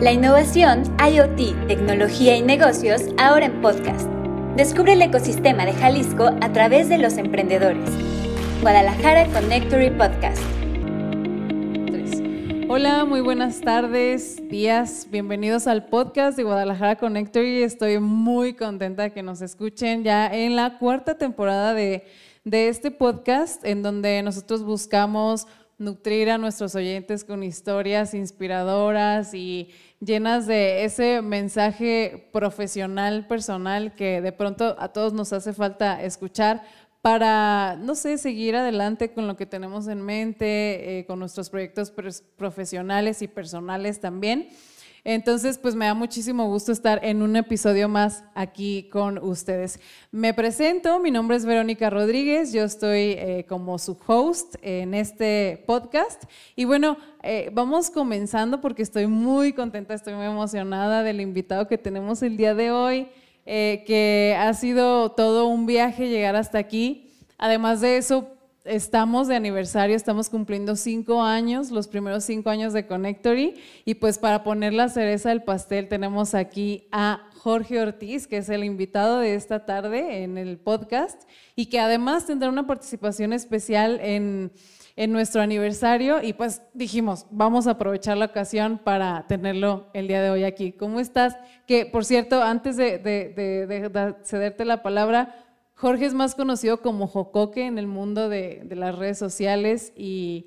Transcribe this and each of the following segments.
La innovación, IoT, tecnología y negocios ahora en podcast. Descubre el ecosistema de Jalisco a través de los emprendedores. Guadalajara Connectory Podcast. Hola, muy buenas tardes, días. Bienvenidos al podcast de Guadalajara Connectory. Estoy muy contenta que nos escuchen ya en la cuarta temporada de, de este podcast, en donde nosotros buscamos nutrir a nuestros oyentes con historias inspiradoras y llenas de ese mensaje profesional, personal, que de pronto a todos nos hace falta escuchar para, no sé, seguir adelante con lo que tenemos en mente, eh, con nuestros proyectos profesionales y personales también. Entonces, pues me da muchísimo gusto estar en un episodio más aquí con ustedes. Me presento, mi nombre es Verónica Rodríguez, yo estoy eh, como su host en este podcast. Y bueno, eh, vamos comenzando porque estoy muy contenta, estoy muy emocionada del invitado que tenemos el día de hoy, eh, que ha sido todo un viaje llegar hasta aquí. Además de eso, estamos de aniversario, estamos cumpliendo cinco años, los primeros cinco años de Connectory, y pues para poner la cereza del pastel tenemos aquí a Jorge Ortiz, que es el invitado de esta tarde en el podcast, y que además tendrá una participación especial en, nuestro aniversario, y pues dijimos, vamos a aprovechar la ocasión para tenerlo el día de hoy aquí. ¿Cómo estás? Que por cierto, antes de cederte la palabra, Jorge es más conocido como Jocoque en el mundo de, las redes sociales y,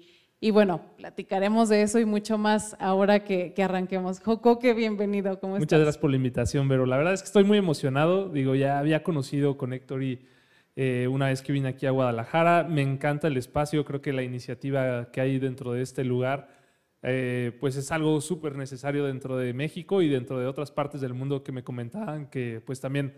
bueno, platicaremos de eso y mucho más ahora que, arranquemos. Jocoque, bienvenido. ¿Cómo Muchas gracias por la invitación, Vero. La verdad es que estoy muy emocionado. Digo, ya había conocido Connectory eh, una vez que vine aquí a Guadalajara. Me encanta el espacio. Creo que la iniciativa que hay dentro de este lugar eh, pues es algo súper necesario dentro de México y dentro de otras partes del mundo que me comentaban que pues también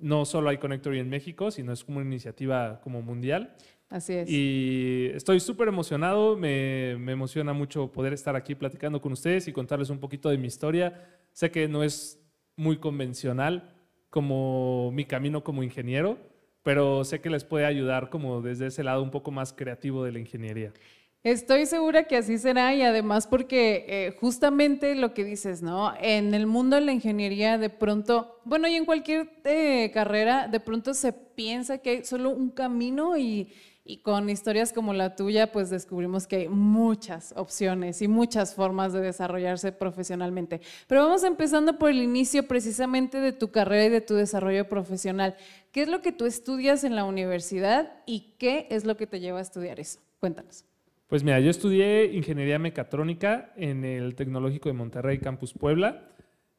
no solo hay Connectory en México, sino es como una iniciativa como mundial. Así es. Y estoy súper emocionado, me, me, emociona mucho poder estar aquí platicando con ustedes y contarles un poquito de mi historia. Sé que no es muy convencional como mi camino como ingeniero, pero sé que les puede ayudar como desde ese lado un poco más creativo de la ingeniería. Estoy segura que así será y además porque eh, justamente lo que dices, ¿no? En el mundo de la ingeniería de pronto, bueno, y en cualquier eh, carrera, de pronto se piensa que hay solo un camino y, y, con historias como la tuya, pues descubrimos que hay muchas opciones y muchas formas de desarrollarse profesionalmente. Pero vamos empezando por el inicio precisamente de tu carrera y de tu desarrollo profesional. ¿Qué es lo que tú estudias en la universidad y qué es lo que te lleva a estudiar eso? Cuéntanos. Pues mira, yo estudié ingeniería mecatrónica en el Tecnológico de Monterrey, Campus Puebla.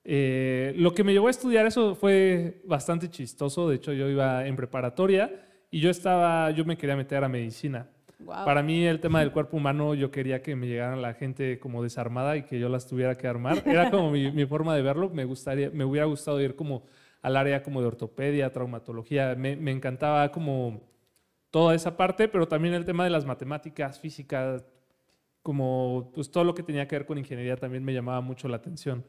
Eh, lo que me llevó a estudiar eso fue bastante chistoso. De hecho, yo iba en preparatoria y yo estaba, yo me quería meter a medicina. Para mí el tema del cuerpo humano, yo quería que me llegaran la gente como desarmada y que yo las tuviera que armar. Era como mi, forma de verlo. Me, gustaría, me hubiera gustado ir como al área como de ortopedia, traumatología. Me, me encantaba como toda esa parte, pero también el tema de las matemáticas, física, como pues todo lo que tenía que ver con ingeniería también me llamaba mucho la atención.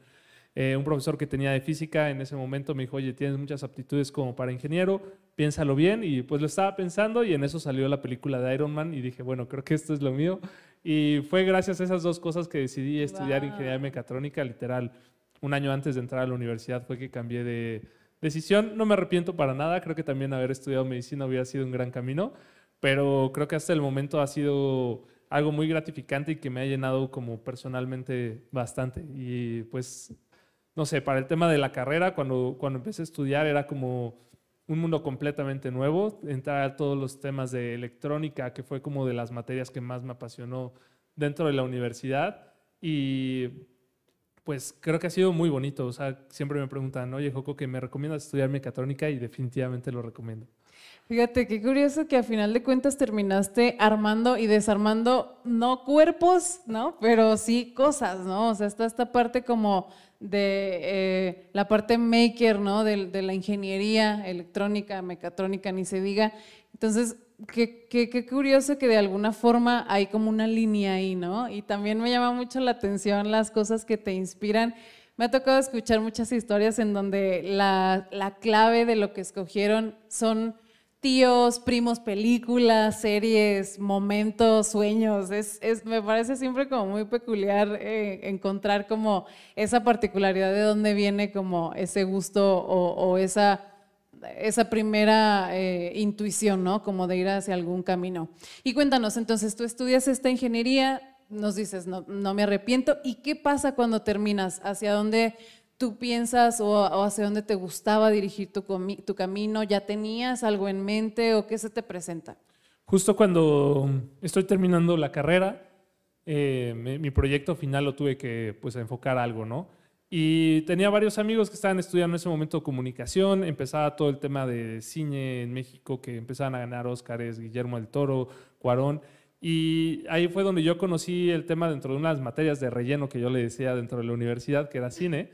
Eh, un profesor que tenía de física en ese momento me dijo, oye, tienes muchas aptitudes como para ingeniero, piénsalo bien. Y pues lo estaba pensando y en eso salió la película de Iron Man y dije, bueno, creo que esto es lo mío. Y fue gracias a esas dos cosas que decidí estudiar ingeniería mecatrónica, literal. Un año antes de entrar a la universidad fue que cambié de, decisión. No me arrepiento para nada, creo que también haber estudiado medicina hubiera sido un gran camino, pero creo que hasta el momento ha sido algo muy gratificante y que me ha llenado como personalmente bastante. Y pues, no sé, para el tema de la carrera, cuando, cuando empecé a estudiar era como un mundo completamente nuevo, entrar a todos los temas de electrónica, que fue como de las materias que más me apasionó dentro de la universidad. Y pues creo que ha sido muy bonito. O sea, siempre me preguntan, oye, Joco, que me recomiendas estudiar mecatrónica y definitivamente lo recomiendo. Fíjate, qué curioso que a final de cuentas terminaste armando y desarmando, no cuerpos, ¿no? Pero sí cosas, ¿no? O sea, está esta parte como de eh, la parte maker, ¿no? De, de la ingeniería electrónica, mecatrónica, ni se diga. Entonces, qué, curioso que de alguna forma hay como una línea ahí, ¿no? Y también me llama mucho la atención las cosas que te inspiran. Me ha tocado escuchar muchas historias en donde la, clave de lo que escogieron son tíos, primos, películas, series, momentos, sueños. Es, es me parece siempre como muy peculiar eh, encontrar como esa particularidad de dónde viene como ese gusto o esa, esa primera eh, intuición, ¿no? Como de ir hacia algún camino. Y cuéntanos, entonces tú estudias esta ingeniería, nos dices, no, no me arrepiento. ¿Y qué pasa cuando terminas? ¿Hacia dónde tú piensas o, hacia dónde te gustaba dirigir tu, camino? ¿Ya tenías algo en mente o qué se te presenta? Justo cuando estoy terminando la carrera, eh, mi, proyecto final lo tuve que pues, enfocar algo, ¿no? Y tenía varios amigos que estaban estudiando en ese momento comunicación, empezaba todo el tema de cine en México, que empezaban a ganar Óscares, Guillermo del Toro, Cuarón, y ahí fue donde yo conocí el tema dentro de unas materias de relleno que yo le decía dentro de la universidad, que era cine,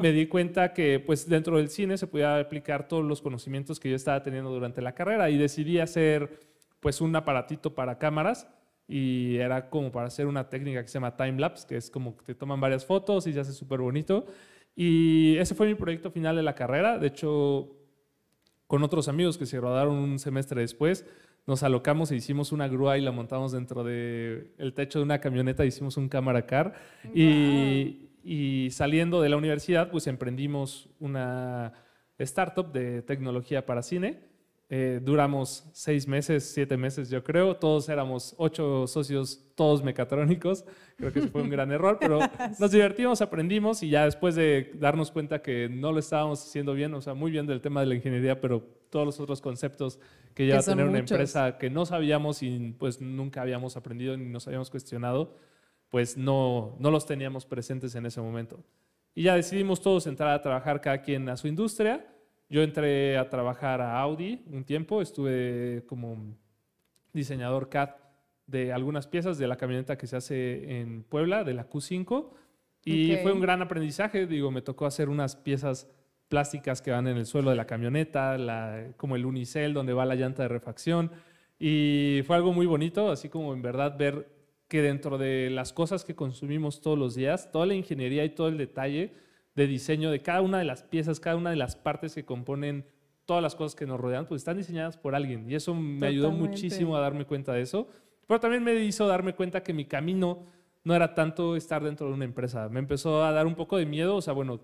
me, di cuenta que pues dentro del cine se podía aplicar todos los conocimientos que yo estaba teniendo durante la carrera y decidí hacer pues un aparatito para cámaras y era como para hacer una técnica que se llama time lapse, que es como que te toman varias fotos y se hace súper bonito. Y ese fue mi proyecto final de la carrera. De hecho, con otros amigos que se graduaron un semestre después, nos alocamos e hicimos una grúa y la montamos dentro del el techo de una camioneta, hicimos un cámara car. Y, y saliendo de la universidad, pues emprendimos una startup de tecnología para cine. Eh, duramos seis meses, siete meses, yo creo. Todos éramos ocho socios, todos mecatrónicos. Creo que fue un gran error, pero nos divertimos, aprendimos y ya después de darnos cuenta que no lo estábamos haciendo bien, o sea, muy bien del tema de la ingeniería, pero todos los otros conceptos que lleva a tener una empresa que no sabíamos y pues nunca habíamos aprendido ni nos habíamos cuestionado, pues no, no los teníamos presentes en ese momento. Y ya decidimos todos entrar a trabajar cada quien a su industria. Yo entré a trabajar a Audi un tiempo, estuve como diseñador CAD de algunas piezas de la camioneta que se hace en Puebla, de la Q5, y fue un gran aprendizaje, digo, me tocó hacer unas piezas plásticas que van en el suelo de la camioneta, como el unicel donde va la llanta de refacción, y fue algo muy bonito, así como en verdad ver que dentro de las cosas que consumimos todos los días, toda la ingeniería y todo el detalle de diseño de cada una de las piezas, cada una de las partes que componen todas las cosas que nos rodean, pues están diseñadas por alguien. Y eso me ayudó muchísimo a darme cuenta de eso. Pero también me hizo darme cuenta que mi camino no era tanto estar dentro de una empresa. Me empezó a dar un poco de miedo. O sea, bueno,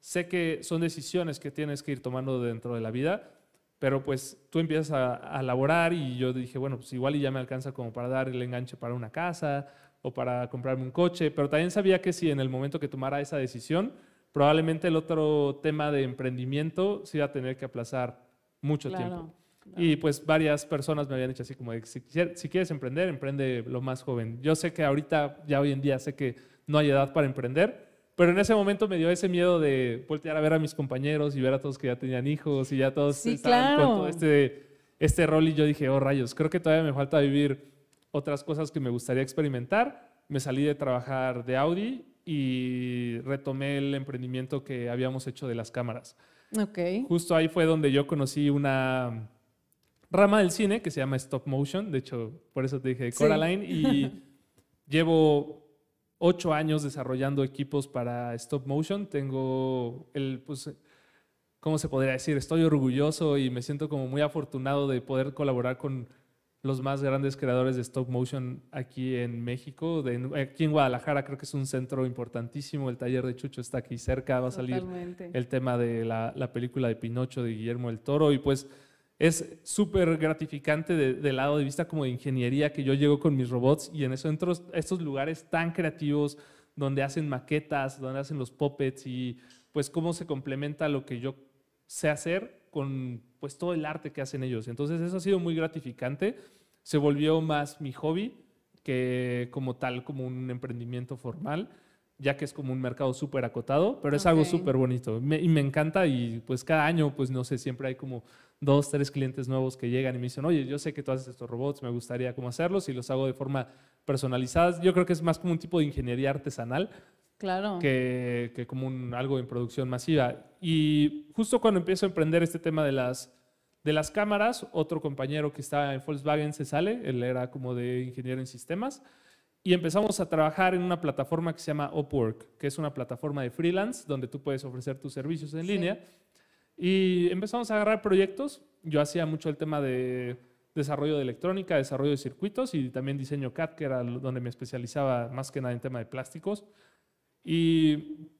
sé que son decisiones que tienes que ir tomando dentro de la vida, pero pues tú empiezas a, a, laborar y yo dije, bueno, pues igual y ya me alcanza como para dar el enganche para una casa o para comprarme un coche, pero también sabía que si en el momento que tomara esa decisión, probablemente el otro tema de emprendimiento se iba a tener que aplazar mucho tiempo. Y pues varias personas me habían dicho así como, si, si quieres emprender, emprende lo más joven. Yo sé que ahorita, ya hoy en día, sé que no hay edad para emprender, pero en ese momento me dio ese miedo de voltear a ver a mis compañeros y ver a todos que ya tenían hijos y ya todos estaban con todo este, este rol y yo dije, oh rayos, creo que todavía me falta vivir otras cosas que me gustaría experimentar. Me salí de trabajar de Audi y retomé el emprendimiento que habíamos hecho de las cámaras. Okay. Justo ahí fue donde yo conocí una rama del cine que se llama stop motion. De hecho, por eso te dije Coraline. Y llevo ocho años desarrollando equipos para stop motion. Tengo el, pues, ¿cómo se podría decir? Estoy orgulloso y me siento como muy afortunado de poder colaborar con los más grandes creadores de stop motion aquí en México. aquí en Guadalajara creo que es un centro importantísimo. El taller de Chucho está aquí cerca. Va a salir el tema de la, la película de Pinocho de Guillermo del Toro. Y pues es súper gratificante del lado de vista como de ingeniería que yo llego con mis robots y en eso entro a estos lugares tan creativos donde hacen maquetas, donde hacen los puppets y pues cómo se complementa lo que yo sé hacer con pues todo el arte que hacen ellos. Entonces eso ha sido muy gratificante. Se volvió más mi hobby que como tal, como un emprendimiento formal ya que es como un mercado súper acotado, pero es algo súper bonito y me encanta y pues cada año, pues no sé, siempre hay como dos, tres clientes nuevos que llegan y me dicen, oye, yo sé que tú haces estos robots, me gustaría cómo hacerlos y los hago de forma personalizada. Yo creo que es más como un tipo de ingeniería artesanal. Claro. Que, que como un, algo en producción masiva. Y justo cuando empiezo a emprender este tema de las, de las cámaras, otro compañero que estaba en Volkswagen se sale, él era como de ingeniero en sistemas, y empezamos a trabajar en una plataforma que se llama Upwork, que es una plataforma de freelance donde tú puedes ofrecer tus servicios en línea Y empezamos a agarrar proyectos. Yo hacía mucho el tema de desarrollo de electrónica, desarrollo de circuitos y también diseño CAD, que era donde me especializaba más que nada en tema de plásticos. Y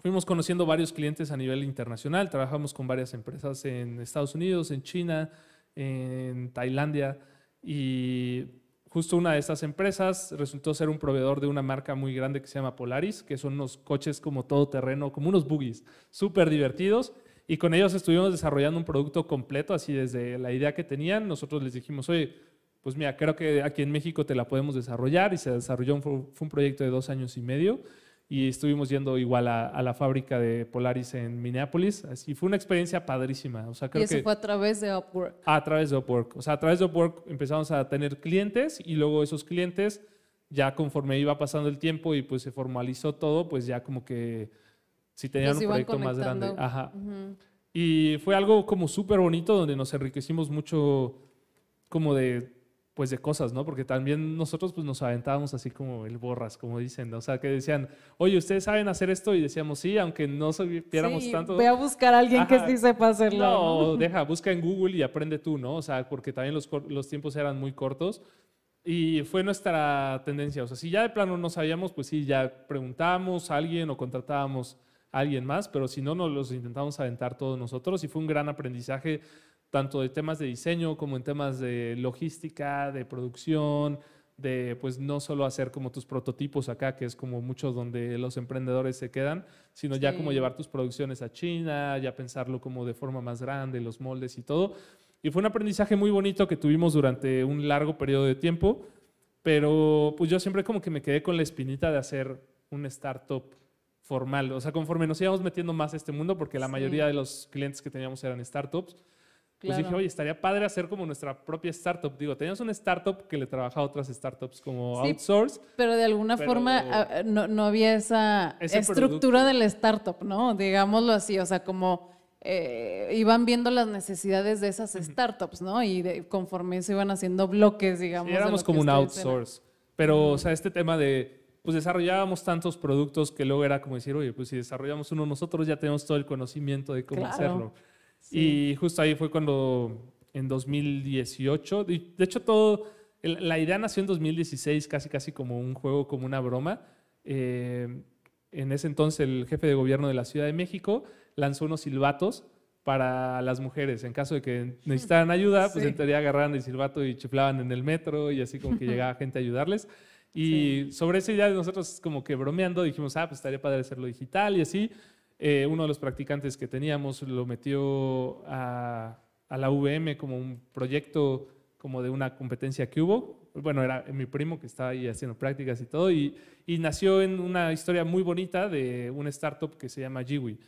fuimos conociendo varios clientes a nivel internacional. Trabajamos con varias empresas en Estados Unidos, en China, en Tailandia. Y justo una de estas empresas resultó ser un proveedor de una marca muy grande que se llama Polaris, que son unos coches como todo terreno, como unos buggies, súper divertidos y con ellos estuvimos desarrollando un producto completo, así desde la idea que tenían, nosotros les dijimos, oye, pues mira, creo que aquí en México te la podemos desarrollar y se desarrolló, fue un proyecto de dos años y medio y estuvimos yendo igual a, la fábrica de Polaris en Minneapolis. Así fue una experiencia padrísima. O sea, creo y eso fue a través de Upwork. A través de Upwork. O sea, a través de Upwork empezamos a tener clientes y luego esos clientes, ya conforme iba pasando el tiempo y pues se formalizó todo, pues ya como que si tenían un proyecto más grande. Ajá. Y fue algo como súper bonito donde nos enriquecimos mucho como de pues de cosas, ¿no? Porque también nosotros pues nos aventábamos así como el borras, como dicen, o sea, que decían, oye, ¿ustedes saben hacer esto? Y decíamos, sí, aunque no supiéramos sí, tanto. Voy a buscar a alguien que sí sepa hacerlo. No, deja, busca en Google y aprende tú, ¿no? O sea, porque también los, los tiempos eran muy cortos. Y fue nuestra tendencia. O sea, si ya de plano no sabíamos, pues sí, ya preguntábamos a alguien o contratábamos a alguien más, pero si no, nos los intentamos aventar todos nosotros y fue un gran aprendizaje, tanto de temas de diseño como en temas de logística, de producción, de pues no solo hacer como tus prototipos acá, que es como muchos donde los emprendedores se quedan, sino ya como llevar tus producciones a China, ya pensarlo como de forma más grande, los moldes y todo. Y fue un aprendizaje muy bonito que tuvimos durante un largo periodo de tiempo, pero pues yo siempre como que me quedé con la espinita de hacer un startup formal. O sea, conforme nos íbamos metiendo más a este mundo, porque la mayoría de los clientes que teníamos eran startups, pues dije, oye, estaría padre hacer como nuestra propia startup. Digo, teníamos una startup que le trabajaba a otras startups como outsource. Pero de alguna forma ah, no, no, había esa estructura del startup, ¿no? Digámoslo así, o sea, como eh, iban viendo las necesidades de esas startups, ¿no? Y conforme se iban haciendo bloques, digamos. éramos como un outsource. Pero, o sea, este tema de, pues desarrollábamos tantos productos que luego era como decir, oye, pues si desarrollamos uno nosotros ya tenemos todo el conocimiento de cómo hacerlo. Y justo ahí fue cuando en 2018, de hecho todo, la idea nació en 2016 casi casi como un juego, como una broma. Eh, en ese entonces el jefe de gobierno de la Ciudad de México lanzó unos silbatos para las mujeres. En caso de que necesitaran ayuda, pues en teoría agarraban el silbato y chiflaban en el metro y así como que llegaba gente a ayudarles. Y sobre esa idea de nosotros como que bromeando dijimos, ah, pues estaría padre hacerlo digital y así. Eh, uno de los practicantes que teníamos lo metió a, a, la VM como un proyecto como de una competencia que hubo. Bueno, era mi primo que estaba ahí haciendo prácticas y todo. Y, y nació en una historia muy bonita de una startup que se llama Jiwi.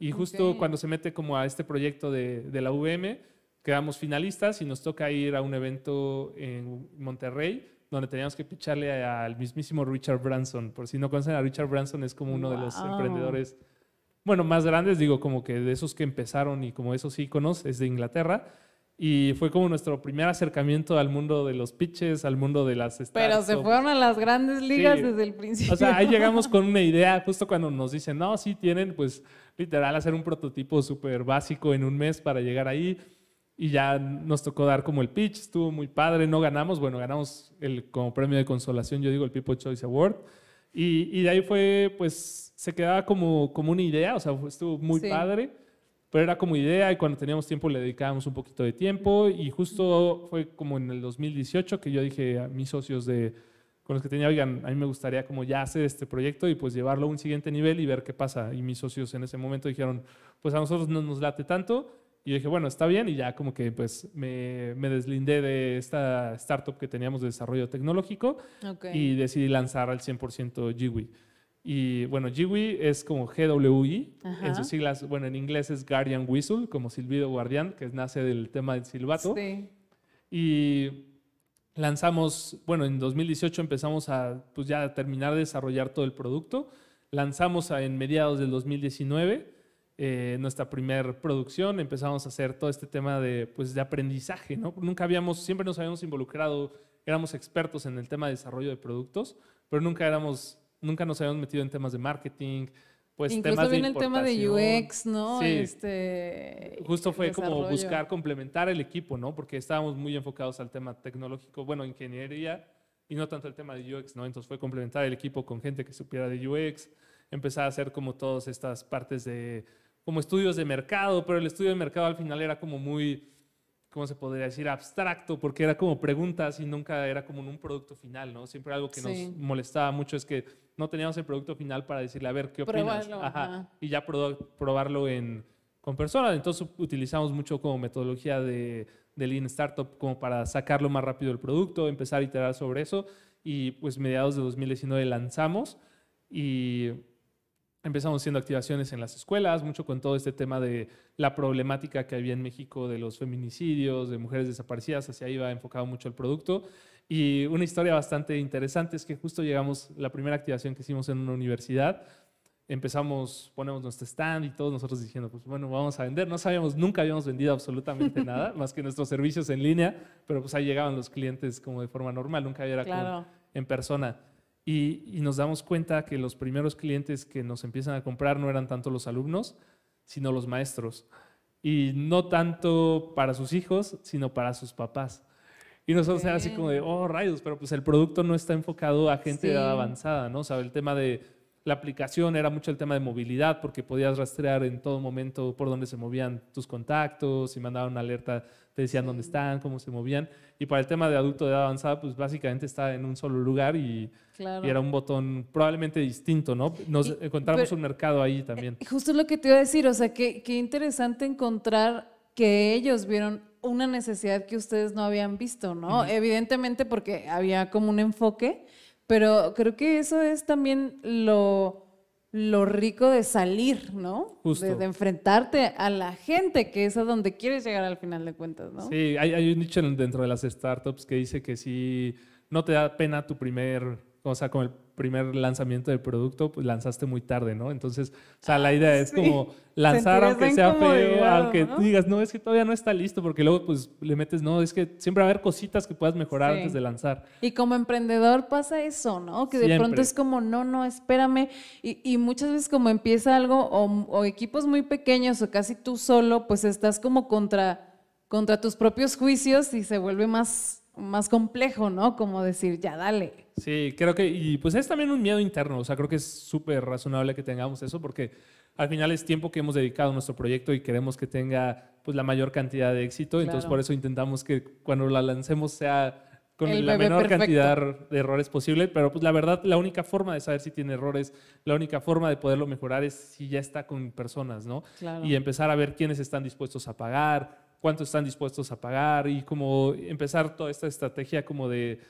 Y justo cuando se mete como a este proyecto de, de la VM, quedamos finalistas y nos toca ir a un evento en Monterrey donde teníamos que picharle al mismísimo Richard Branson. Por si no conocen a Richard Branson, es como uno de los emprendedores bueno, más grandes, digo, como que de esos que empezaron y como esos íconos, es de Inglaterra. Y fue como nuestro primer acercamiento al mundo de los pitches, al mundo de las. Pero se fueron a las grandes ligas desde el principio. O sea, ahí llegamos con una idea, justo cuando nos dicen, no, sí tienen, pues literal, hacer un prototipo súper básico en un mes para llegar ahí. Y ya nos tocó dar como el pitch, estuvo muy padre, no ganamos, bueno, ganamos el, como premio de consolación, yo digo, el People Choice Award. Y, y de ahí fue, pues, se quedaba como, como una idea, o sea, estuvo muy padre, pero era como idea y cuando teníamos tiempo le dedicábamos un poquito de tiempo y justo fue como en el 2018 que yo dije a mis socios de, con los que tenía, oigan, a mí me gustaría como ya hacer este proyecto y pues llevarlo a un siguiente nivel y ver qué pasa. Y mis socios en ese momento dijeron, pues a nosotros no nos late tanto. Y yo dije, bueno, está bien. Y ya como que pues me, me deslindé de esta startup que teníamos de desarrollo tecnológico y decidí lanzar al 100% GWI. Y bueno, GWI es como GWI, en sus siglas, bueno, en inglés es Guardian Whistle, como silbido guardián, que nace del tema del silbato. Sí. Y lanzamos, bueno, en 2018 empezamos a pues ya terminar de desarrollar todo el producto. Lanzamos en mediados del 2019 eh, nuestra primera producción, empezamos a hacer todo este tema de, pues, de aprendizaje, ¿no? Nunca habíamos, siempre nos habíamos involucrado, éramos expertos en el tema de desarrollo de productos, pero nunca éramos nunca nos habíamos metido en temas de marketing, pues Incluso temas de viene el tema de. UX, ¿no? Sí. Este, Justo fue como buscar complementar el equipo, ¿no? Porque estábamos muy enfocados al tema tecnológico, bueno, ingeniería y no tanto el tema de UX, ¿no? Entonces fue complementar el equipo con gente que supiera de UX, empezar a hacer como todas estas partes de, como estudios de mercado, pero el estudio de mercado al final era como muy, ¿cómo se podría decir? Abstracto, porque era como preguntas y nunca era como un producto final, ¿no? Siempre algo que Sí. nos molestaba mucho es que no teníamos el producto final para decirle, a ver, ¿qué opinas? Probarlo, Ajá. ajá. Y ya probar- probarlo en, con personas. Entonces utilizamos mucho como metodología de, de Lean Startup como para sacarlo más rápido el producto, empezar a iterar sobre eso. Y pues mediados de 2019 lanzamos y empezamos haciendo activaciones en las escuelas, mucho con todo este tema de la problemática que había en México de los feminicidios, de mujeres desaparecidas, hacia ahí va enfocado mucho el producto. Y una historia bastante interesante es que justo llegamos, la primera activación que hicimos en una universidad, empezamos, ponemos nuestro stand y todos nosotros diciendo, pues bueno, vamos a vender. No sabíamos, nunca habíamos vendido absolutamente nada, más que nuestros servicios en línea, pero pues ahí llegaban los clientes como de forma normal, nunca era como Claro. en persona. Y, y nos damos cuenta que los primeros clientes que nos empiezan a comprar no eran tanto los alumnos, sino los maestros. Y no tanto para sus hijos, sino para sus papás. Y nosotros era así como de, oh, rayos, pero pues el producto no está enfocado a gente de edad Sí. avanzada, ¿no? O sea, el tema de la aplicación era mucho el tema de movilidad, porque podías rastrear en todo momento por dónde se movían tus contactos, si mandaban una alerta, te decían dónde están, cómo se movían. Y para el tema de adulto de edad avanzada, pues básicamente está en un solo lugar y, Claro. y era un botón probablemente distinto, ¿no? Nos Y- encontramos pero- un mercado ahí también. Eh, Justo lo que te iba a decir, o sea, qué, qué interesante encontrar que ellos vieron una necesidad que ustedes no habían visto, ¿no? Evidentemente porque había como un enfoque, pero creo que eso es también lo, lo rico de salir, ¿no? Justo. De, de enfrentarte a la gente, que es a donde quieres llegar al final de cuentas, ¿no? Sí, hay, hay un dicho en- dentro de las startups que dice que si no te da pena tu primer, o sea, con el primer lanzamiento del producto, pues lanzaste muy tarde, ¿no? Entonces, o sea, la idea es sí. como lanzar aunque sea feo, aunque digas, no, es que todavía no está listo, porque luego pues le metes, no, es que siempre va a haber cositas que puedas mejorar Sí. antes de lanzar. Y como emprendedor pasa eso, ¿no? Que de pronto es como, no, no, espérame. Y, y muchas veces como empieza algo, o, o equipos muy pequeños, o casi tú solo, pues estás como contra, contra tus propios juicios y se vuelve más, más complejo, ¿no? Como decir, ya dale. Sí, creo que, y pues es también un miedo interno, o sea, creo que es súper razonable que tengamos eso porque al final es tiempo que hemos dedicado a nuestro proyecto y queremos que tenga pues la mayor cantidad de éxito, entonces por eso intentamos que cuando la lancemos sea con El la menor perfecto. cantidad de errores posible, pero pues la verdad la única forma de saber si tiene errores, la única forma de poderlo mejorar es si ya está con personas, ¿no? Claro. Y empezar a ver quiénes están dispuestos a pagar, cuánto están dispuestos a pagar y como empezar toda esta estrategia como de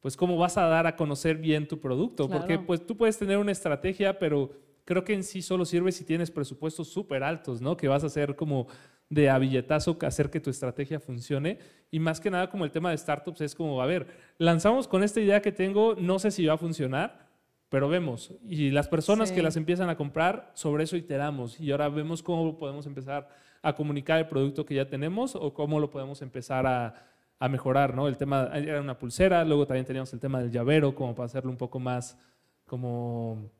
pues cómo vas a dar a conocer bien tu producto, porque Claro. pues tú puedes tener una estrategia, pero creo que en sí solo sirve si tienes presupuestos súper altos, ¿no? Que vas a hacer como de a billetazo hacer que tu estrategia funcione y más que nada como el tema de startups es como, a ver, lanzamos con esta idea que tengo, no sé si va a funcionar, pero vemos y las personas Sí. que las empiezan a comprar, sobre eso iteramos y ahora vemos cómo podemos empezar a comunicar el producto que ya tenemos o cómo lo podemos empezar a, a mejorar, ¿no? El tema era una pulsera, luego también teníamos el tema del llavero, como para hacerlo un poco más, como,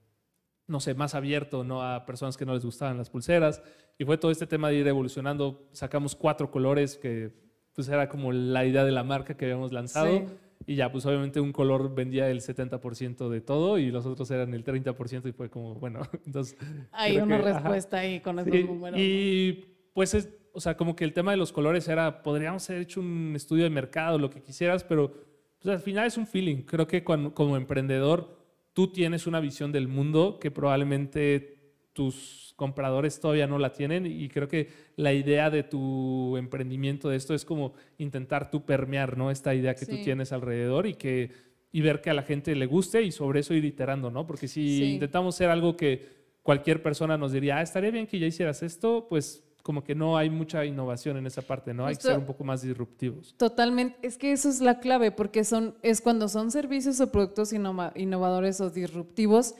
no sé, más abierto, ¿no? A personas que no les gustaban las pulseras. Y fue todo este tema de ir evolucionando. Sacamos cuatro colores que, pues, era como la idea de la marca que habíamos lanzado. Sí. Y ya, pues, obviamente un color vendía el 70% de todo y los otros eran el 30% y fue como, bueno, entonces... Hay una que, ajá. respuesta ahí con esos Sí, números. Y pues es, o sea, como que el tema de los colores era, podríamos haber hecho un estudio de mercado, lo que quisieras, pero pues, al final es un feeling. Creo que cuando- como emprendedor tú tienes una visión del mundo que probablemente tus compradores todavía no la tienen y creo que la idea de tu emprendimiento de esto es como intentar tú permear, ¿no? Esta idea que tú Sí. tienes alrededor y que y ver que a la gente le guste y sobre eso ir iterando, ¿no? Porque si Sí. intentamos ser algo que cualquier persona nos diría, ah, estaría bien que ya hicieras esto, pues como que no hay mucha innovación en esa parte, ¿no? Hay que ser un poco más disruptivos. Totalmente, es que eso es la clave, porque son, es cuando son servicios o productos innova- innovadores o disruptivos,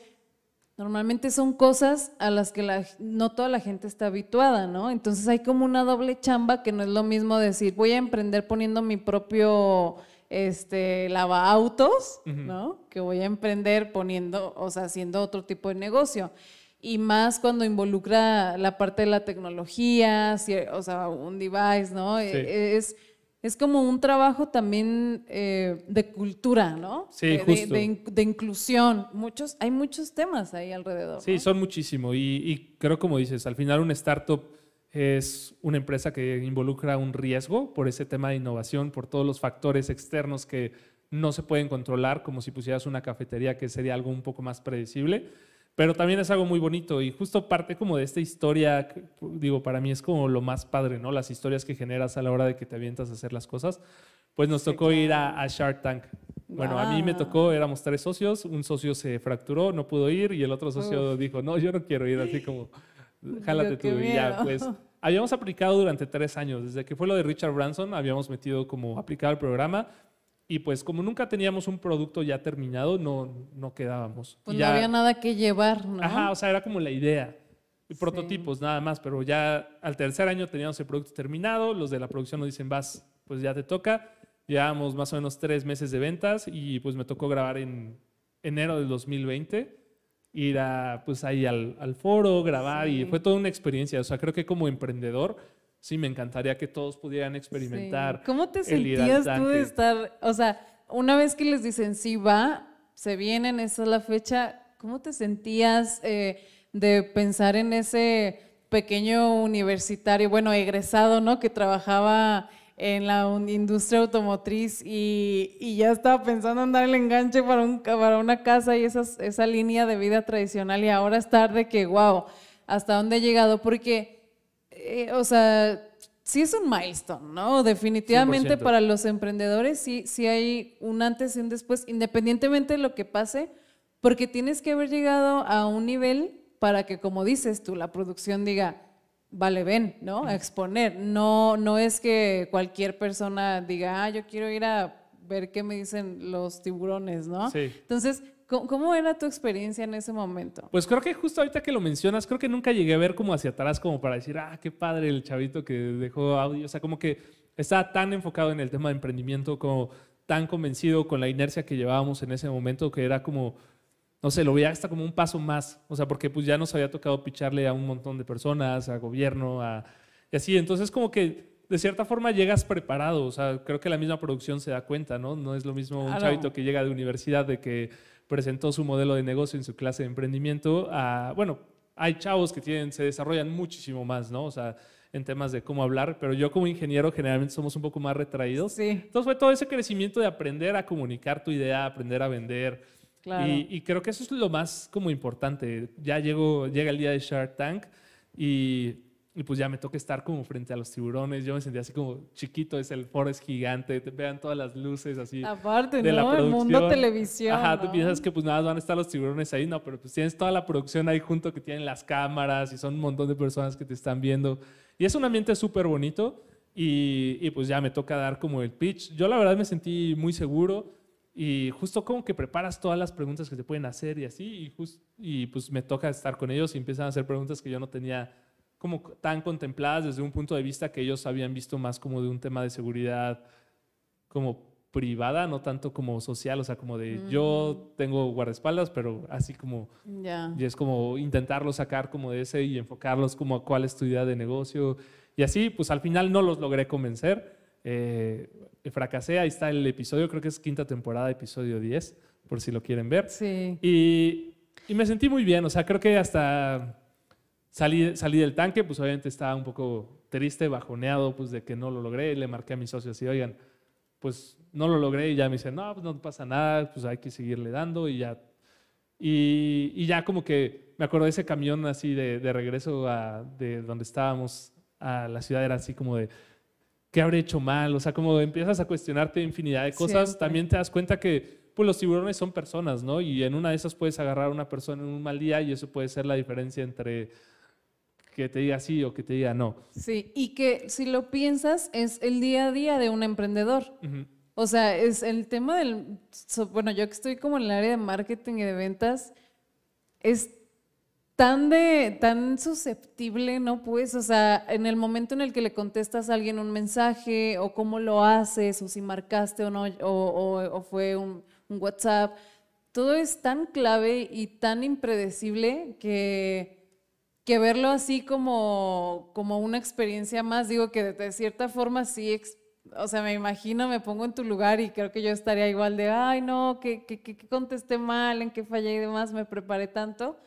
normalmente son cosas a las que la- no toda la gente está habituada, ¿no? Entonces hay como una doble chamba que no es lo mismo decir, voy a emprender poniendo mi propio este, lavaautos, Ujú. ¿no? Que voy a emprender poniendo, o sea, haciendo otro tipo de negocio. Y más cuando involucra la parte de la tecnología, o sea, un device, ¿no? E, es, es como un trabajo también eh, de cultura, ¿no? Sí, justo. De, inclusión. Muchos, hay muchos temas ahí alrededor. Sí, son muchísimo. Y, y, creo, como dices, al final una startup es una empresa que involucra un riesgo por ese tema de innovación, por todos los factores externos que no se pueden controlar, como si pusieras una cafetería, que sería algo un poco más predecible pero también es algo muy bonito y justo parte como de esta historia, digo, para mí es como lo más padre, ¿no? Las historias que generas a la hora de que te avientas a hacer las cosas. Pues nos tocó ir a, Shark Tank. Bueno, a mí me tocó, éramos tres socios, un socio se fracturó, no pudo ir y el otro socio dijo, no, yo no quiero ir, así como, jálate tú y ya, pues. Habíamos aplicado durante tres años, desde que fue lo de Richard Branson, habíamos metido como aplicado el programa, y pues como nunca teníamos un producto ya terminado, no, no quedábamos. Pues no había nada que llevar, ¿no? Ajá, o sea, era como la idea. Y prototipos nada más, pero ya al tercer año teníamos el producto terminado, los de la producción nos dicen, vas, pues ya te toca. Llevábamos más o menos tres meses de ventas y pues me tocó grabar en enero del 2020, ir a, pues ahí al, al foro, grabar y fue toda una experiencia. O sea, creo que como emprendedor sí, me encantaría que todos pudieran experimentar. ¿Cómo te sentías tú de estar, o sea, una vez que les dicen sí va, se vienen, esa es la fecha, ¿cómo te sentías eh, de pensar en ese pequeño universitario, bueno, egresado, ¿no? Que trabajaba en la industria automotriz y, ya estaba pensando en dar el enganche para, un, para una casa y esa, esa línea de vida tradicional y ahora estar de que, wow, ¿hasta dónde he llegado? Porque eh, o sea, sí es un milestone, ¿no? Definitivamente para los emprendedores sí, sí hay un antes y un después, independientemente de lo que pase, porque tienes que haber llegado a un nivel para que, como dices tú, la producción diga, vale, ven, ¿no? A exponer. No, no es que cualquier persona diga, ah, yo quiero ir a ver qué me dicen los tiburones, ¿no? Sí. Entonces, ¿Cómo, era tu experiencia en ese momento? Pues creo que justo ahorita que lo mencionas, creo que nunca llegué a ver como hacia atrás como para decir, ah, qué padre el chavito que dejó audio. O sea, como que estaba tan enfocado en el tema de emprendimiento, como tan convencido con la inercia que llevábamos en ese momento, que era como, no sé, lo veía hasta como un paso más. O sea, porque pues ya nos había tocado picharle a un montón de personas, a gobierno, a, y así. Entonces como que de cierta forma llegas preparado. O sea, creo que la misma producción se da cuenta, ¿no? No es lo mismo un chavito que llega de universidad de que presentó su modelo de negocio en su clase de emprendimiento. A, bueno, hay chavos que tienen, se desarrollan muchísimo más, ¿no? O sea, en temas de cómo hablar, pero yo como ingeniero generalmente somos un poco más retraídos. Sí. Entonces fue todo ese crecimiento de aprender a comunicar tu idea, aprender a vender. Claro. Y, y, creo que eso es lo más como importante. Ya llegó, llega el día de Shark Tank y y pues ya me toca estar como frente a los tiburones. Yo me sentía así como chiquito, es el forest gigante, te vean todas las luces así. Aparte, de ¿no? La producción. El mundo televisión. Ajá, tú piensas que pues nada van a estar los tiburones ahí, no, pero pues tienes toda la producción ahí junto que tienen las cámaras y son un montón de personas que te están viendo. Y es un ambiente súper bonito y, y, pues ya me toca dar como el pitch. Yo la verdad me sentí muy seguro y justo como que preparas todas las preguntas que te pueden hacer y así y, just, y pues me toca estar con ellos y empiezan a hacer preguntas que yo no tenía como tan contempladas desde un punto de vista que ellos habían visto más como de un tema de seguridad como privada, no tanto como social, o sea, como de yo mm. tengo guardaespaldas, pero así como, y es como intentarlos sacar como de ese y enfocarlos como a cuál es tu idea de negocio. Y así, pues al final no los logré convencer, eh, fracasé, ahí está el episodio, creo que es quinta temporada, episodio 10, por si lo quieren ver. Sí. Y, y me sentí muy bien, o sea, creo que hasta Salí, salí del tanque, pues obviamente estaba un poco triste, bajoneado, pues de que no lo logré. Le marqué a mis socios y, oigan, pues no lo logré y ya me dicen, no, pues no pasa nada, pues hay que seguirle dando y ya. Y, y ya como que me acuerdo de ese camión así de, de regreso a, de donde estábamos a la ciudad, era así como de, ¿qué habré hecho mal? O sea, como empiezas a cuestionarte infinidad de cosas, también te das cuenta que pues los tiburones son personas, ¿no? Y en una de esas puedes agarrar a una persona en un mal día y eso puede ser la diferencia entre que te diga sí o que te diga no. Sí, y que si lo piensas es el día a día de un emprendedor. O sea, es el tema del, bueno, yo que estoy como en el área de marketing y de ventas, es tan de, tan susceptible, ¿no? Pues, o sea, en el momento en el que le contestas a alguien un mensaje, o cómo lo haces, o si marcaste o no, o, o, fue un, un WhatsApp, todo es tan clave y tan impredecible que, que verlo así como, como una experiencia más, digo que de, cierta forma sí, o sea, me imagino, me pongo en tu lugar y creo que yo estaría igual de, ay, no, que, que, que contesté mal, en qué fallé y demás, me preparé tanto.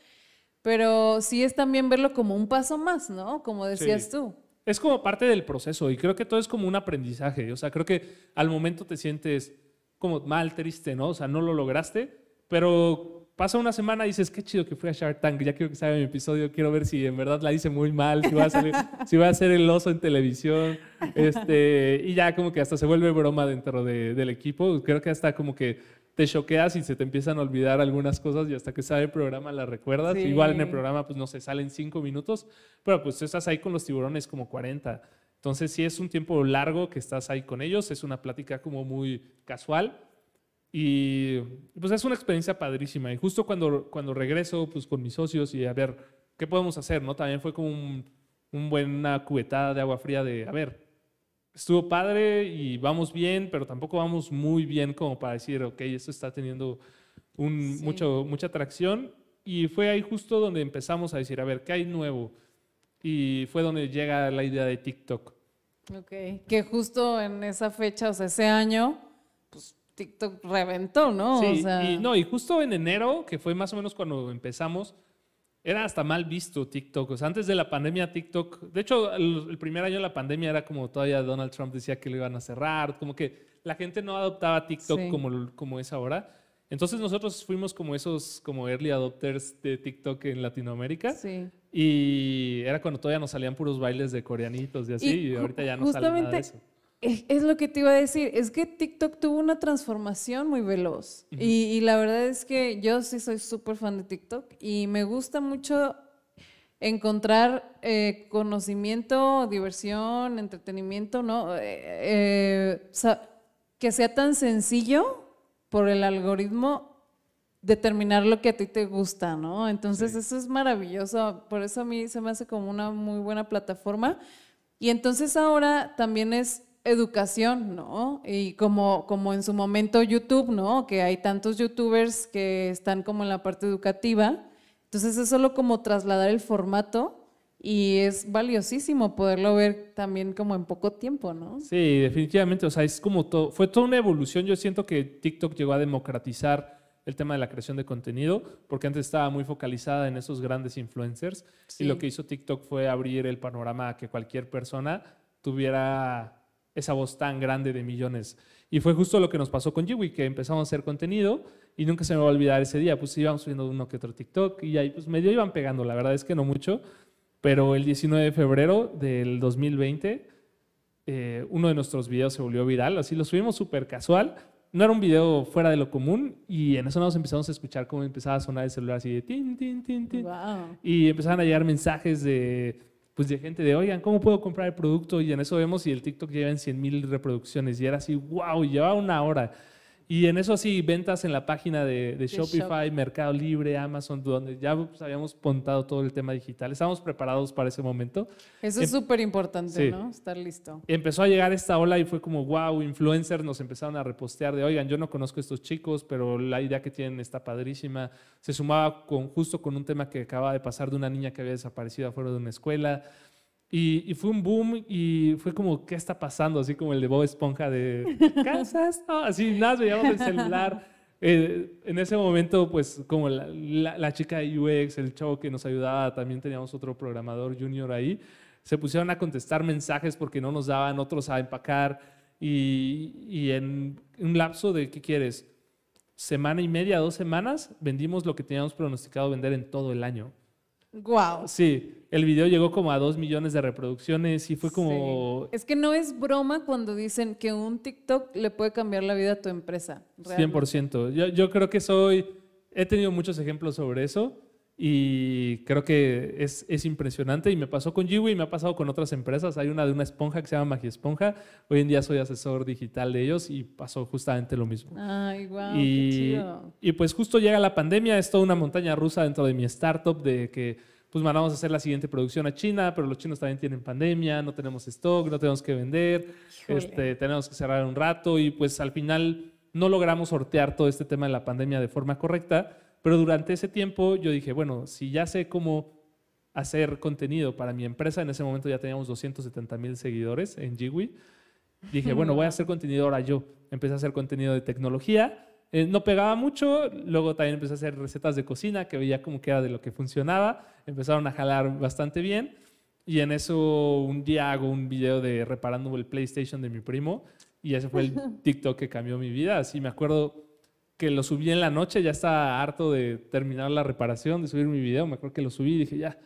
Pero sí es también verlo como un paso más, ¿no? Como decías tú. Es como parte del proceso y creo que todo es como un aprendizaje. O sea, creo que al momento te sientes como mal, triste, ¿no? O sea, no lo lograste, pero pasa una semana y dices, qué chido que fui a Shark Tank, ya quiero que salga mi episodio, quiero ver si en verdad la hice muy mal, si voy a, salir, si a ser el oso en televisión, este, y ya como que hasta se vuelve broma dentro del equipo. Creo que hasta como que te choqueas y se te empiezan a olvidar algunas cosas y hasta que sale el programa las recuerdas. Igual en el programa pues no se salen cinco minutos, pero pues estás ahí con los tiburones como 40. Entonces sí es un tiempo largo que estás ahí con ellos, es una plática como muy casual y pues es una experiencia padrísima. Y justo cuando, cuando regreso pues con mis socios y a ver qué podemos hacer, ¿no? También fue como un, un buena cubetada de agua fría de, a ver, estuvo padre y vamos bien, pero tampoco vamos muy bien como para decir, ok, esto está teniendo un, mucho, mucha atracción. Y fue ahí justo donde empezamos a decir, a ver, ¿qué hay nuevo? Y fue donde llega la idea de TikTok. Ok, que justo en esa fecha, o sea, ese año, pues TikTok reventó, ¿no? Sí, o y, no, y justo en enero, que fue más o menos cuando empezamos, era hasta mal visto TikTok. O sea, antes de la pandemia, TikTok. De hecho, el, primer año de la pandemia era como todavía Donald Trump decía que lo iban a cerrar. Como que la gente no adoptaba TikTok como, como es ahora. Entonces nosotros fuimos como esos como early adopters de TikTok en Latinoamérica. Sí. Y era cuando todavía nos salían puros bailes de coreanitos y así. Y, ahorita ya no sale nada de eso. Es, lo que te iba a decir, es que TikTok tuvo una transformación muy veloz y, la verdad es que yo sí soy súper fan de TikTok y me gusta mucho encontrar eh, conocimiento, diversión, entretenimiento, ¿no? Eh, eh, que sea tan sencillo por el algoritmo determinar lo que a ti te gusta, ¿no? Entonces eso es maravilloso, por eso a mí se me hace como una muy buena plataforma. Y entonces ahora también es educación, ¿no? Y como, como en su momento YouTube, ¿no? Que hay tantos youtubers que están como en la parte educativa. Entonces es solo como trasladar el formato y es valiosísimo poderlo ver también como en poco tiempo, ¿no? Sí, definitivamente. O sea, es como todo, fue toda una evolución. Yo siento que TikTok llegó a democratizar el tema de la creación de contenido, porque antes estaba muy focalizada en esos grandes influencers. Y lo que hizo TikTok fue abrir el panorama a que cualquier persona tuviera esa voz tan grande de millones. Y fue justo lo que nos pasó con Jiwi, que empezamos a hacer contenido y nunca se me va a olvidar ese día, pues íbamos subiendo uno que otro TikTok y ahí pues medio iban pegando, la verdad es que no mucho, pero el 19 de febrero del 2020 eh, uno de nuestros videos se volvió viral, así lo subimos súper casual, no era un video fuera de lo común y en eso nos empezamos a escuchar cómo empezaba a sonar el celular así de tin, tin, tin, tin. Y empezaban a llegar mensajes de pues de gente de, oigan, ¿cómo puedo comprar el producto? Y en eso vemos y el TikTok lleva en 100 mil reproducciones y era así, wow, llevaba una hora. Y en eso sí, ventas en la página de, Shopify, Mercado Libre, Amazon, donde ya pues, habíamos pontado todo el tema digital. Estábamos preparados para ese momento. Eso es em, súper importante, ¿no? Estar listo. Empezó a llegar esta ola y fue como, wow, influencers nos empezaron a repostear de, oigan, yo no conozco a estos chicos, pero la idea que tienen está padrísima. Se sumaba con, justo con un tema que acaba de pasar de una niña que había desaparecido afuera de una escuela. Y, fue un boom y fue como, ¿qué está pasando? Así como el de Bob Esponja de casas, así nada, veíamos el celular. Eh, en ese momento, pues como la, la, chica de UX, el chavo que nos ayudaba, también teníamos otro programador junior ahí, se pusieron a contestar mensajes porque no nos daban otros a empacar y, y en un lapso de, ¿qué quieres? Semana y media, dos semanas, vendimos lo que teníamos pronosticado vender en todo el año. Wow. Sí, el video llegó como a dos millones de reproducciones y fue como... Es que no es broma cuando dicen que un TikTok le puede cambiar la vida a tu empresa. 100%. Yo, yo creo que soy... He tenido muchos ejemplos sobre eso y creo que es, es, impresionante y me pasó con Jiwi y me ha pasado con otras empresas. Hay una de una esponja que se llama Magia Esponja. Hoy en día soy asesor digital de ellos y pasó justamente lo mismo. Ay, wow, y, qué chido. y pues justo llega la pandemia, es toda una montaña rusa dentro de mi startup de que pues mandamos a hacer la siguiente producción a China, pero los chinos también tienen pandemia, no tenemos stock, no tenemos que vender, este, tenemos que cerrar un rato y pues al final no logramos sortear todo este tema de la pandemia de forma correcta, pero durante ese tiempo yo dije, bueno, si ya sé cómo hacer contenido para mi empresa, en ese momento ya teníamos 270 mil seguidores en Jiwi, dije, bueno, voy a hacer contenido ahora yo. Empecé a hacer contenido de tecnología, eh, no pegaba mucho, luego también empecé a hacer recetas de cocina, que veía como que era de lo que funcionaba, empezaron a jalar bastante bien. Y en eso un día hago un video de reparando el PlayStation de mi primo y ese fue el TikTok que cambió mi vida. Así me acuerdo que lo subí en la noche, ya estaba harto de terminar la reparación, de subir mi video. Me acuerdo que lo subí y dije, ya,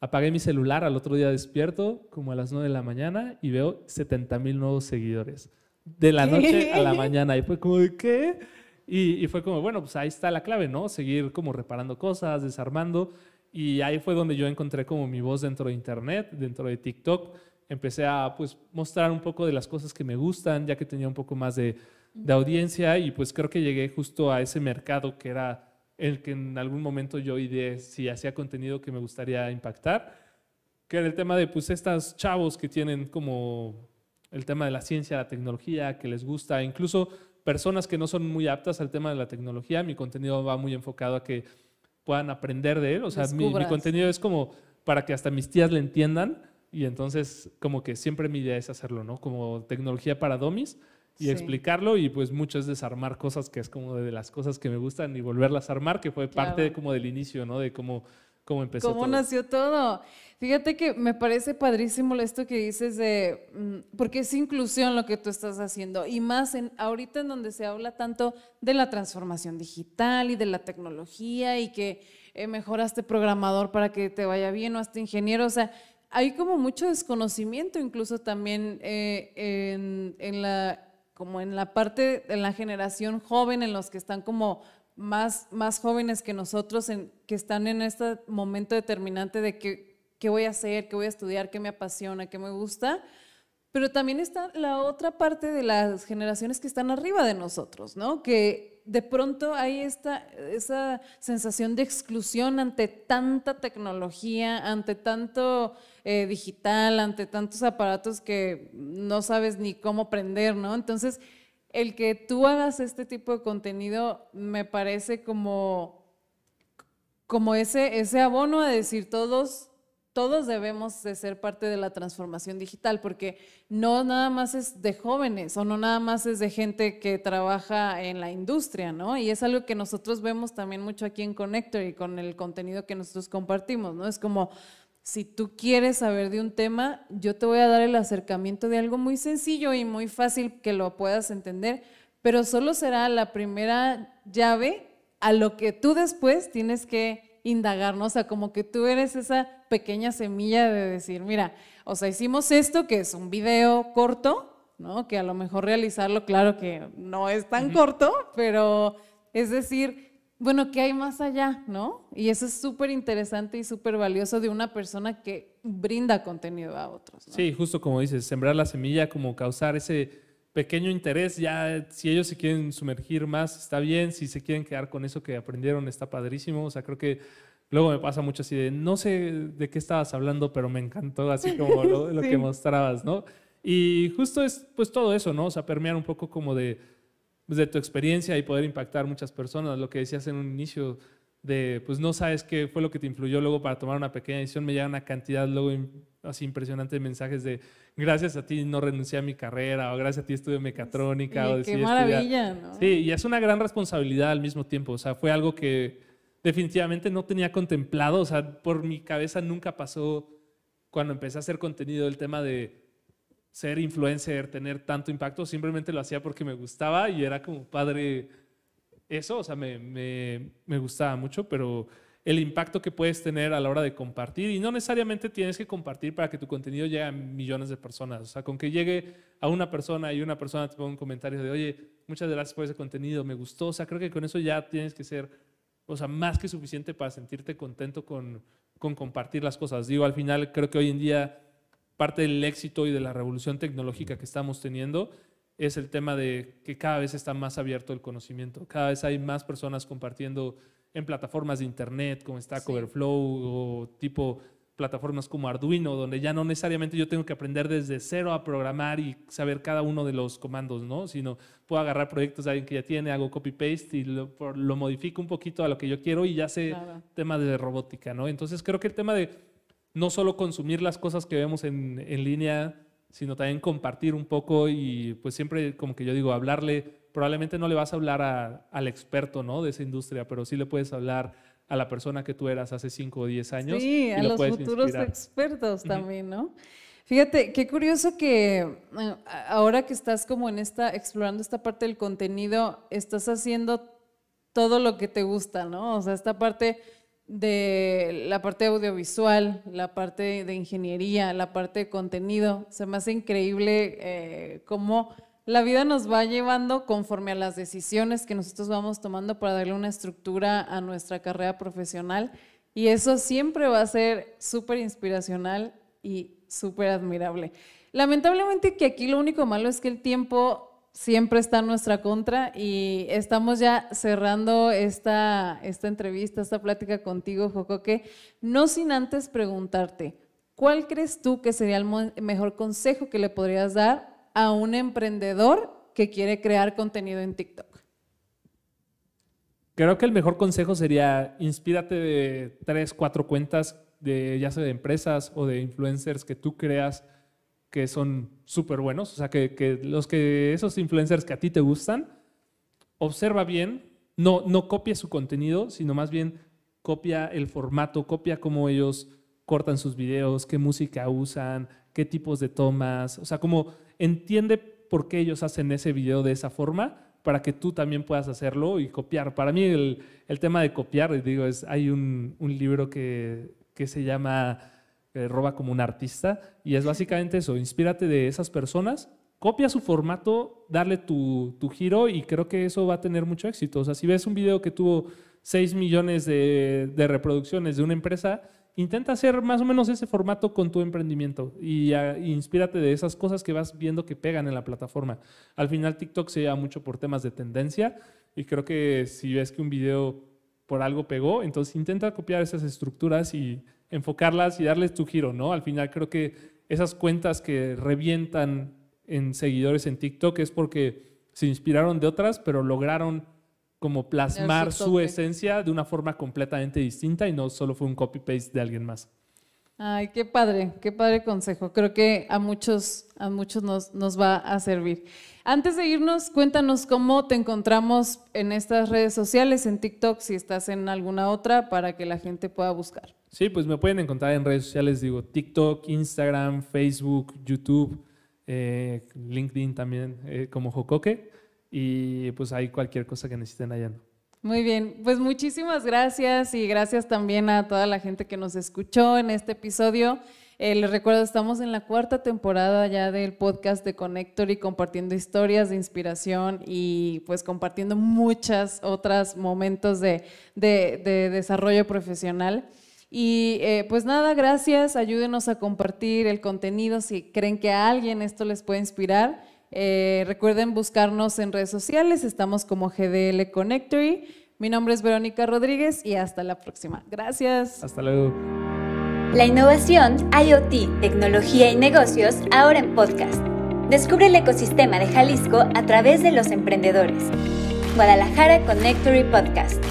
apagué mi celular, al otro día despierto como a las 9 de la mañana y veo 70 mil nuevos seguidores. De la noche a la mañana. Y fue como, ¿de qué? Y, fue como, bueno, pues ahí está la clave, ¿no? Seguir como reparando cosas, desarmando. Y ahí fue donde yo encontré como mi voz dentro de Internet, dentro de TikTok. Empecé a pues mostrar un poco de las cosas que me gustan, ya que tenía un poco más de, de audiencia y pues creo que llegué justo a ese mercado que era el que en algún momento yo ideé si hacía contenido que me gustaría impactar, que era el tema de pues estos chavos que tienen como el tema de la ciencia, la tecnología, que les gusta, incluso personas que no son muy aptas al tema de la tecnología, mi contenido va muy enfocado a que puedan aprender de él. O sea, mi, contenido es como para que hasta mis tías le entiendan y entonces como que siempre mi idea es hacerlo, ¿no? Como tecnología para domis y explicarlo y pues mucho es desarmar cosas que es como de las cosas que me gustan y volverlas a armar, que fue parte como del inicio, ¿no? De cómo cómo empezó ¿Cómo nació todo? Fíjate que me parece padrísimo esto que dices de, mm, porque es inclusión lo que tú estás haciendo, y más en, ahorita en donde se habla tanto de la transformación digital y de la tecnología y que eh, mejoraste programador para que te vaya bien o hasta ingeniero, o sea, hay como mucho desconocimiento incluso también eh, en, en la como en la parte de la generación joven, en los que están como más, más jóvenes que nosotros que están en este momento determinante de qué, qué voy a hacer, qué voy a estudiar, qué me apasiona, qué me gusta. Pero también está la otra parte de las generaciones que están arriba de nosotros, ¿no? Que de pronto hay esta, esa sensación de exclusión ante tanta tecnología, ante tanto eh, digital, ante tantos aparatos que no sabes ni cómo prender, ¿no? Entonces, el que tú hagas este tipo de contenido me parece como, como ese, ese abono a decir todos, todos debemos de ser parte de la transformación digital, porque no nada más es de jóvenes o no nada más es de gente que trabaja en la industria, ¿no? Y es algo que nosotros vemos también mucho aquí en Connector y con el contenido que nosotros compartimos, ¿no? Es como si tú quieres saber de un tema, yo te voy a dar el acercamiento de algo muy sencillo y muy fácil que lo puedas entender, pero solo será la primera llave a lo que tú después tienes que indagar, ¿no? O sea, como que tú eres esa pequeña semilla de decir, mira, o sea, hicimos esto que es un video corto, ¿no? Que a lo mejor realizarlo, claro que no es tan corto, pero es decir, bueno, ¿qué hay más allá, no? Y eso es súper interesante y súper valioso de una persona que brinda contenido a otros. Sí, justo como dices, sembrar la semilla, como causar ese pequeño interés, ya si ellos se quieren sumergir más, está bien, si se quieren quedar con eso que aprendieron, está padrísimo, o sea, creo que luego me pasa mucho así de, no sé de qué estabas hablando, pero me encantó así como lo, lo que mostrabas, ¿no? Y justo es pues todo eso, ¿no? O sea, permear un poco como de pues, de tu experiencia y poder impactar muchas personas. Lo que decías en un inicio de, pues no sabes qué fue lo que te influyó luego para tomar una pequeña decisión. Me llega una cantidad luego así impresionante de mensajes de gracias a ti no renuncié a mi carrera o gracias a ti estudié mecatrónica. Sí, o qué maravilla, ¿no? Sí, y es una gran responsabilidad al mismo tiempo. O sea, fue algo que definitivamente no tenía contemplado. O sea, por mi cabeza nunca pasó cuando empecé a hacer contenido el tema de ser influencer, tener tanto impacto, simplemente lo hacía porque me gustaba y era como padre eso, o sea, me, me, me, gustaba mucho, pero el impacto que puedes tener a la hora de compartir, y no necesariamente tienes que compartir para que tu contenido llegue a millones de personas, o sea, con que llegue a una persona y una persona te ponga un comentario de, oye, muchas gracias por ese contenido, me gustó, o sea, creo que con eso ya tienes que ser, o sea, más que suficiente para sentirte contento con, con compartir las cosas. Digo, al final creo que hoy en día parte del éxito y de la revolución tecnológica que estamos teniendo es el tema de que cada vez está más abierto el conocimiento, cada vez hay más personas compartiendo en plataformas de internet como está Coverflow o tipo plataformas como Arduino, donde ya no necesariamente yo tengo que aprender desde cero a programar y saber cada uno de los comandos, ¿no? Sino puedo agarrar proyectos de alguien que ya tiene, hago copy-paste y lo, lo, modifico un poquito a lo que yo quiero y ya sé tema de robótica, ¿no? Entonces creo que el tema de no solo consumir las cosas que vemos en, en línea, sino también compartir un poco y pues siempre como que yo digo, hablarle, probablemente no le vas a hablar al experto, ¿no? De esa industria, pero sí le puedes hablar a la persona que tú eras hace 5 o 10 años. Sí, a los futuros expertos también, ¿no? Fíjate, qué curioso que ahora que estás como en esta, explorando esta parte del contenido, estás haciendo todo lo que te gusta, ¿no? O sea, esta parte de la parte audiovisual, la parte de ingeniería, la parte de contenido, se me hace increíble eh, cómo la vida nos va llevando conforme a las decisiones que nosotros vamos tomando para darle una estructura a nuestra carrera profesional. Y eso siempre va a ser súper inspiracional y súper admirable. Lamentablemente que aquí lo único malo es que el tiempo siempre está en nuestra contra y estamos ya cerrando esta, esta entrevista, esta plática contigo, Jocoque, no sin antes preguntarte, ¿cuál crees tú que sería el mejor consejo que le podrías dar a un emprendedor que quiere crear contenido en TikTok? Creo que el mejor consejo sería inspírate de tres, cuatro cuentas de ya sea de empresas o de influencers que tú creas que son súper buenos. O sea, que, los que esos influencers que a ti te gustan, observa bien, no, no copia su contenido, sino más bien copia el formato, copia cómo ellos cortan sus videos, qué música usan, qué tipos de tomas. O sea, como entiende por qué ellos hacen ese video de esa forma para que tú también puedas hacerlo y copiar. Para mí el, tema de copiar, digo, es, hay un, libro que, que, se llama eh, Roba como un artista y es básicamente eso, inspírate de esas personas, copia su formato, darle tu, tu giro y creo que eso va a tener mucho éxito. O sea, si ves un video que tuvo 6 millones de, de reproducciones de una empresa, intenta hacer más o menos ese formato con tu emprendimiento y, inspírate de esas cosas que vas viendo que pegan en la plataforma. Al final TikTok se lleva mucho por temas de tendencia y creo que si ves que un video por algo pegó, entonces intenta copiar esas estructuras y enfocarlas y darles tu giro, ¿no? Al final creo que esas cuentas que revientan en seguidores en TikTok es porque se inspiraron de otras, pero lograron como plasmar su esencia de una forma completamente distinta y no solo fue un copy-paste de alguien más. Ay, qué padre, qué padre consejo. Creo que a muchos, a muchos nos, nos va a servir. Antes de irnos, cuéntanos cómo te encontramos en estas redes sociales, en TikTok, si estás en alguna otra, para que la gente pueda buscar. Sí, pues me pueden encontrar en redes sociales, digo, TikTok, Instagram, Facebook, YouTube, eh, LinkedIn también, eh, como Jocoque y pues hay cualquier cosa que necesiten allá. Muy bien, pues muchísimas gracias y gracias también a toda la gente que nos escuchó en este episodio. Eh, les recuerdo, estamos en la cuarta temporada ya del podcast de Connector y compartiendo historias de inspiración y pues compartiendo muchas otras momentos de, de, desarrollo profesional. Y eh, pues nada, gracias, ayúdenos a compartir el contenido si creen que a alguien esto les puede inspirar. Eh, recuerden buscarnos en redes sociales, estamos como GDL Connectory. Mi nombre es Verónica Rodríguez y hasta la próxima. Gracias. Hasta luego. La innovación, IoT, tecnología y negocios ahora en podcast. Descubre el ecosistema de Jalisco a través de los emprendedores. Guadalajara Connectory Podcast.